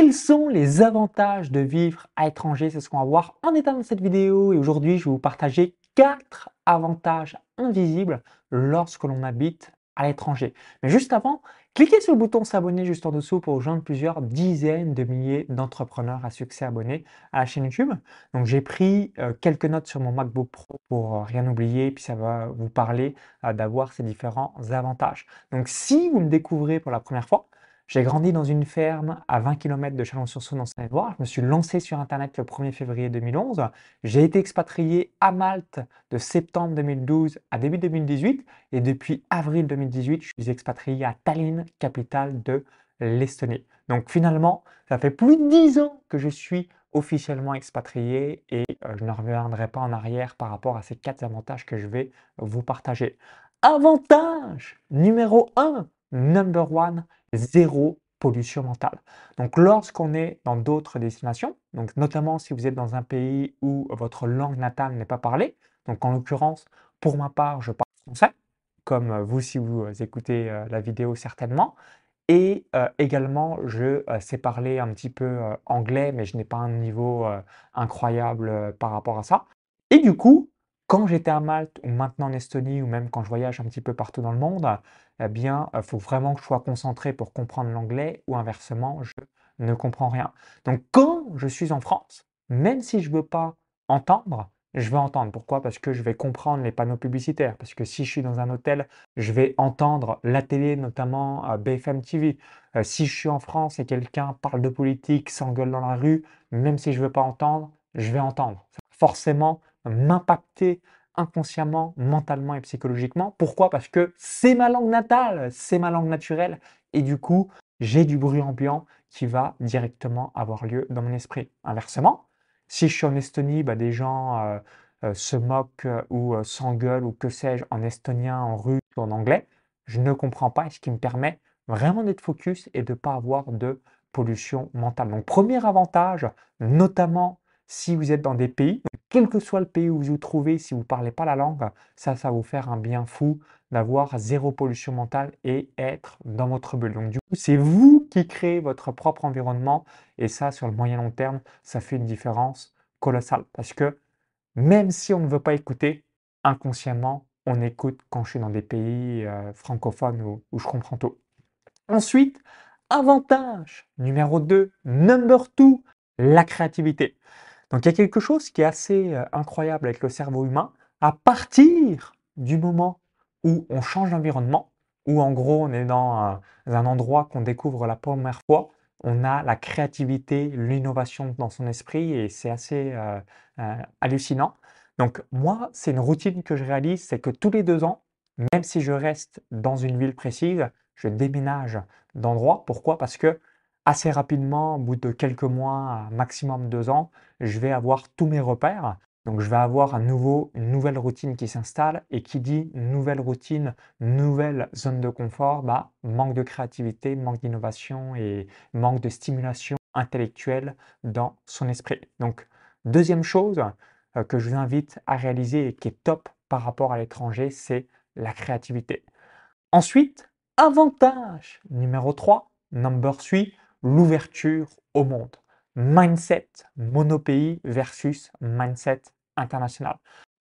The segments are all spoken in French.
Quels sont les avantages de vivre à l'étranger? C'est ce qu'on va voir en état dans cette vidéo. Et aujourd'hui, je vais vous partager quatre avantages invisibles lorsque l'on habite à l'étranger. Mais juste avant, cliquez sur le bouton s'abonner juste en dessous pour rejoindre plusieurs dizaines de milliers d'entrepreneurs à succès abonnés à la chaîne YouTube. Donc j'ai pris euh, quelques notes sur mon MacBook Pro pour euh, rien oublier, puis ça va vous parler euh, d'avoir ces différents avantages. Donc si vous me découvrez pour la première fois, j'ai grandi dans une ferme à 20 km de Chalon-sur-Saône en Seine-et-Loire. Je me suis lancé sur Internet le 1er février 2011. J'ai été expatrié à Malte de septembre 2012 à début 2018. Et depuis avril 2018, je suis expatrié à Tallinn, capitale de l'Estonie. Donc finalement, ça fait plus de 10 ans que je suis officiellement expatrié et euh, je ne reviendrai pas en arrière par rapport à ces quatre avantages que je vais vous partager. Avantage numéro 1, number one, zéro pollution mentale. Donc lorsqu'on est dans d'autres destinations, donc notamment si vous êtes dans un pays où votre langue natale n'est pas parlée, donc en l'occurrence, pour ma part, je parle français, comme vous si vous écoutez euh, la vidéo certainement, et euh, également je euh, sais parler un petit peu anglais, mais je n'ai pas un niveau incroyable par rapport à ça. Et du coup, quand j'étais à Malte ou maintenant en Estonie ou même quand je voyage un petit peu partout dans le monde, eh bien, il faut vraiment que je sois concentré pour comprendre l'anglais ou inversement, je ne comprends rien. Donc quand je suis en France, même si je ne veux pas entendre, je vais entendre. Pourquoi? Parce que je vais comprendre les panneaux publicitaires. Parce que si je suis dans un hôtel, je vais entendre la télé, notamment euh, BFM TV. Euh, si je suis en France et quelqu'un parle de politique, s'engueule dans la rue, même si je ne veux pas entendre, je vais entendre. Forcément, m'impacter inconsciemment, mentalement et psychologiquement. Pourquoi? Parce que c'est ma langue natale, c'est ma langue naturelle, et du coup, j'ai du bruit ambiant qui va directement avoir lieu dans mon esprit. Inversement, si je suis en Estonie, bah, des gens euh, euh, se moquent euh, ou s'engueulent ou que sais-je en estonien, en russe ou en anglais, je ne comprends pas, ce qui me permet vraiment d'être focus et de ne pas avoir de pollution mentale. Donc premier avantage, notamment si vous êtes dans des pays, quel que soit le pays où vous vous trouvez, si vous ne parlez pas la langue, ça, ça va vous faire un bien fou d'avoir zéro pollution mentale et être dans votre bulle. Donc du coup, c'est vous qui créez votre propre environnement et ça, sur le moyen long terme, ça fait une différence colossale parce que même si on ne veut pas écouter, inconsciemment, on écoute quand je suis dans des pays euh, francophones où, je comprends tout. Ensuite, avantage numéro 2, number 2, la créativité. Donc il y a quelque chose qui est assez euh, incroyable avec le cerveau humain. À partir du moment où on change d'environnement, où en gros on est dans un, endroit qu'on découvre la première fois, on a la créativité, l'innovation dans son esprit et c'est assez euh, euh, hallucinant. Donc moi, c'est une routine que je réalise, c'est que tous les deux ans, même si je reste dans une ville précise, je déménage d'endroit. Pourquoi? Parce que assez rapidement, au bout de quelques mois, maximum deux ans, je vais avoir tous mes repères. Donc je vais avoir à nouveau une nouvelle routine qui s'installe et qui dit nouvelle routine, nouvelle zone de confort, bah, manque de créativité, manque d'innovation et manque de stimulation intellectuelle dans son esprit. Donc deuxième chose euh, que je vous invite à réaliser et qui est top par rapport à l'étranger, c'est la créativité. Ensuite, avantage numéro 3, number 3, l'ouverture au monde. Mindset monopays versus mindset international.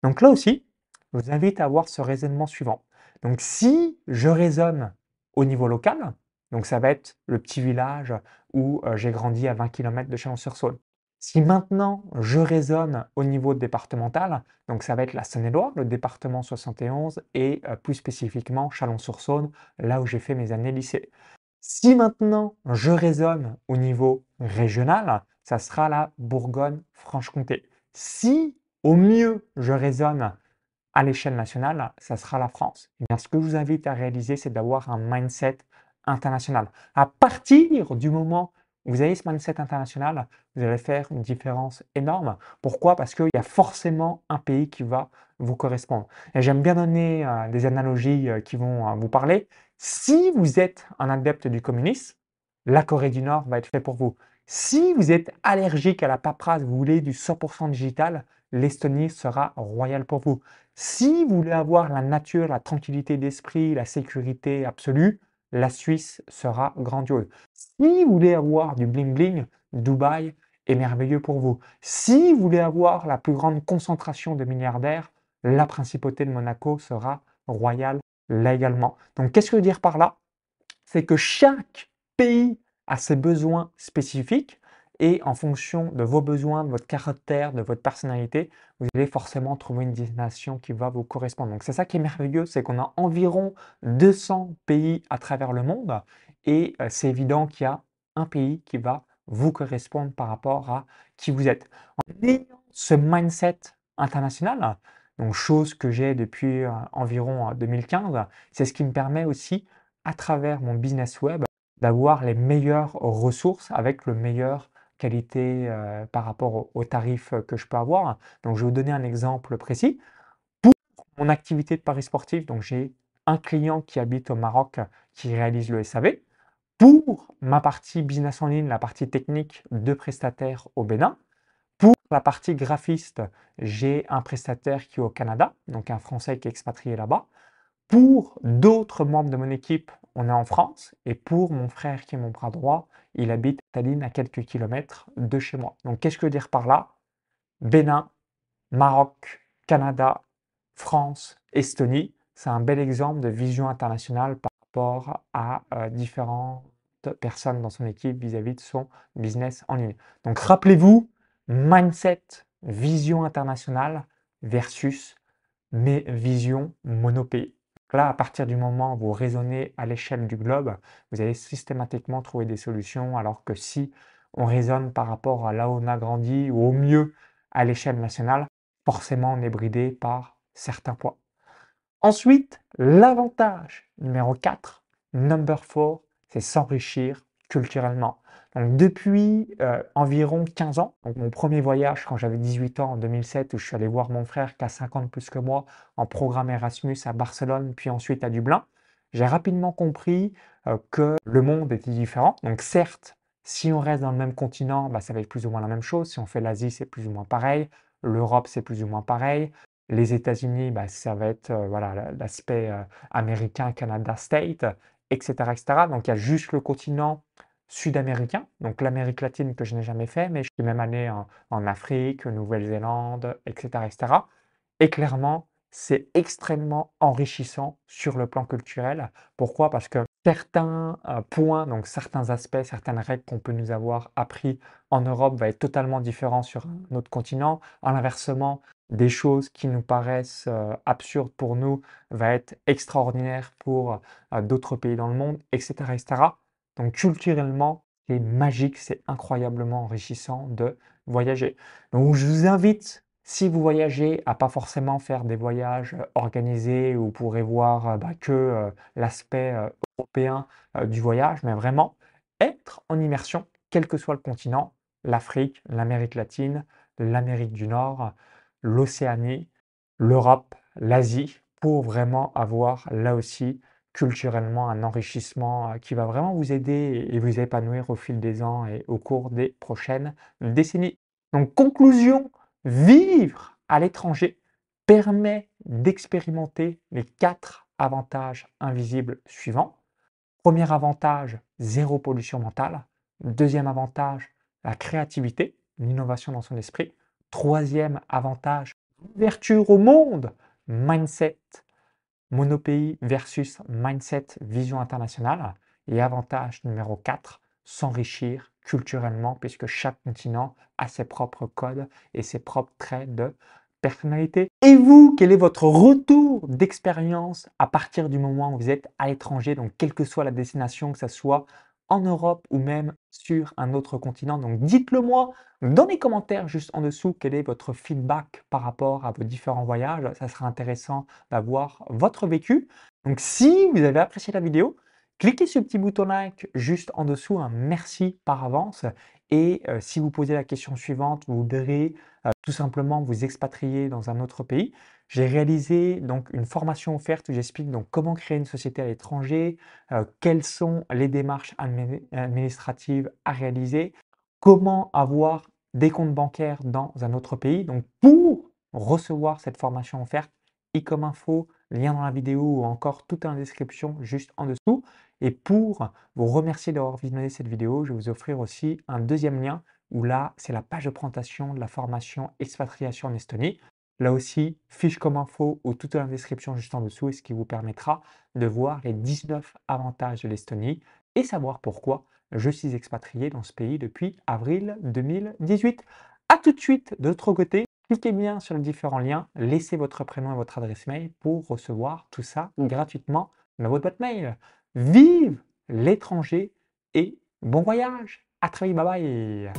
Donc là aussi, je vous invite à avoir ce raisonnement suivant. Donc si je raisonne au niveau local, donc ça va être le petit village où euh, j'ai grandi à 20 km de Chalon-sur-Saône. Si maintenant je raisonne au niveau départemental, donc ça va être la Saône-et-Loire, le département 71 et euh, plus spécifiquement Chalon-sur-Saône, là où j'ai fait mes années lycée. Si maintenant je raisonne au niveau régional, ça sera la Bourgogne-Franche-Comté. Si au mieux je raisonne à l'échelle nationale, ça sera la France. Et eh bien, ce que je vous invite à réaliser, c'est d'avoir un mindset international. À partir du moment où vous avez ce mindset international, vous allez faire une différence énorme. Pourquoi? Parce qu'il y a forcément un pays qui va vous correspondre. Et j'aime bien donner euh, des analogies euh, qui vont euh, vous parler. Si vous êtes un adepte du communisme, la Corée du Nord va être fait pour vous. Si vous êtes allergique à la paperasse, vous voulez du 100% digital, l'Estonie sera royale pour vous. Si vous voulez avoir la nature, la tranquillité d'esprit, la sécurité absolue, la Suisse sera grandiose. Si vous voulez avoir du bling bling, Dubaï est merveilleux pour vous. Si vous voulez avoir la plus grande concentration de milliardaires, la principauté de Monaco sera royale là également. Donc qu'est-ce que je veux dire par là? C'est que chaque pays a ses besoins spécifiques et en fonction de vos besoins, de votre caractère, de votre personnalité, vous allez forcément trouver une destination qui va vous correspondre. Donc c'est ça qui est merveilleux, c'est qu'on a environ 200 pays à travers le monde et euh, c'est évident qu'il y a un pays qui va vous correspondre par rapport à qui vous êtes. En ayant ce mindset international, donc chose que j'ai depuis euh, environ 2015, euh, c'est ce qui me permet aussi, à travers mon business web, d'avoir les meilleures ressources avec le meilleur qualité euh, par rapport aux, tarifs que je peux avoir. Donc, je vais vous donner un exemple précis. Pour mon activité de paris sportif, donc j'ai un client qui habite au Maroc qui réalise le SAV. Pour ma partie business en ligne, la partie technique, deux prestataires au Bénin. Pour la partie graphiste, j'ai un prestataire qui est au Canada, donc un Français qui est expatrié là-bas. Pour d'autres membres de mon équipe, on est en France. Et pour mon frère qui est mon bras droit, il habite Tallinn à quelques kilomètres de chez moi. Donc qu'est-ce que je veux dire par là? Bénin, Maroc, Canada, France, Estonie, c'est un bel exemple de vision internationale par rapport à euh, différentes personnes dans son équipe vis-à-vis -vis de son business en ligne. Donc rappelez-vous, mindset, vision internationale versus mes visions monopées. Là, à partir du moment où vous raisonnez à l'échelle du globe, vous allez systématiquement trouver des solutions, alors que si on raisonne par rapport à là où on a grandi, ou au mieux à l'échelle nationale, forcément on est bridé par certains points. Ensuite, l'avantage numéro 4, number 4, c'est s'enrichir culturellement depuis euh, environ 15 ans, donc mon premier voyage quand j'avais 18 ans en 2007 où je suis allé voir mon frère qui a 50 plus que moi en programme Erasmus à Barcelone puis ensuite à Dublin, j'ai rapidement compris euh, que le monde était différent. Donc certes, si on reste dans le même continent, bah, ça va être plus ou moins la même chose. Si on fait l'Asie, c'est plus ou moins pareil. L'Europe, c'est plus ou moins pareil. Les États-Unis, bah, ça va être euh, voilà l'aspect américain, Canada, State, etc., etc. Donc il y a juste le continent sud-américain, donc l'Amérique latine que je n'ai jamais fait, mais je suis même allé en, Afrique, Nouvelle-Zélande, etc., etc. Et clairement, c'est extrêmement enrichissant sur le plan culturel. Pourquoi? Parce que certains euh, points, donc certains aspects, certaines règles qu'on peut nous avoir appris en Europe va être totalement différent sur un autre continent. En inversement, des choses qui nous paraissent euh, absurdes pour nous va être extraordinaire pour euh, d'autres pays dans le monde, etc., etc. Donc culturellement, c'est magique, c'est incroyablement enrichissant de voyager. Donc je vous invite, si vous voyagez, à pas forcément faire des voyages euh, organisés où vous pourrez voir euh, bah, que euh, l'aspect européen du voyage, mais vraiment être en immersion, quel que soit le continent, l'Afrique, l'Amérique latine, l'Amérique du Nord, l'Océanie, l'Europe, l'Asie, pour vraiment avoir là aussi culturellement un enrichissement euh, qui va vraiment vous aider et vous épanouir au fil des ans et au cours des prochaines décennies. Donc conclusion, vivre à l'étranger permet d'expérimenter les quatre avantages invisibles suivants. Premier avantage, zéro pollution mentale. Deuxième avantage, la créativité, l'innovation dans son esprit. Troisième avantage, ouverture au monde, mindset, Monopays versus mindset, vision internationale. Et avantage numéro 4, s'enrichir culturellement puisque chaque continent a ses propres codes et ses propres traits de personnalité. Et vous, quel est votre retour d'expérience à partir du moment où vous êtes à l'étranger, donc quelle que soit la destination, que ce soit en Europe ou même sur un autre continent. Donc dites-le moi dans les commentaires juste en dessous quel est votre feedback par rapport à vos différents voyages. Ça sera intéressant d'avoir votre vécu. Donc si vous avez apprécié la vidéo, cliquez sur le petit bouton like juste en dessous. Un merci par avance. Et euh, si vous posez la question suivante, vous voudrez euh, tout simplement vous expatrier dans un autre pays, j'ai réalisé donc une formation offerte où j'explique donc comment créer une société à l'étranger, euh, quelles sont les démarches administratives à réaliser, comment avoir des comptes bancaires dans un autre pays. Donc pour recevoir cette formation offerte, i comme info, lien dans la vidéo ou encore tout en description juste en dessous. Et pour vous remercier d'avoir visionné cette vidéo, je vais vous offrir aussi un deuxième lien où là, c'est la page de présentation de la formation expatriation en Estonie. Là aussi, fiche comme info ou tout dans la description juste en dessous, et ce qui vous permettra de voir les 19 avantages de l'Estonie et savoir pourquoi je suis expatrié dans ce pays depuis avril 2018. A tout de suite de l'autre côté. Cliquez bien sur les différents liens, laissez votre prénom et votre adresse mail pour recevoir tout ça gratuitement dans votre boîte mail. Vive l'étranger et bon voyage. À très vite.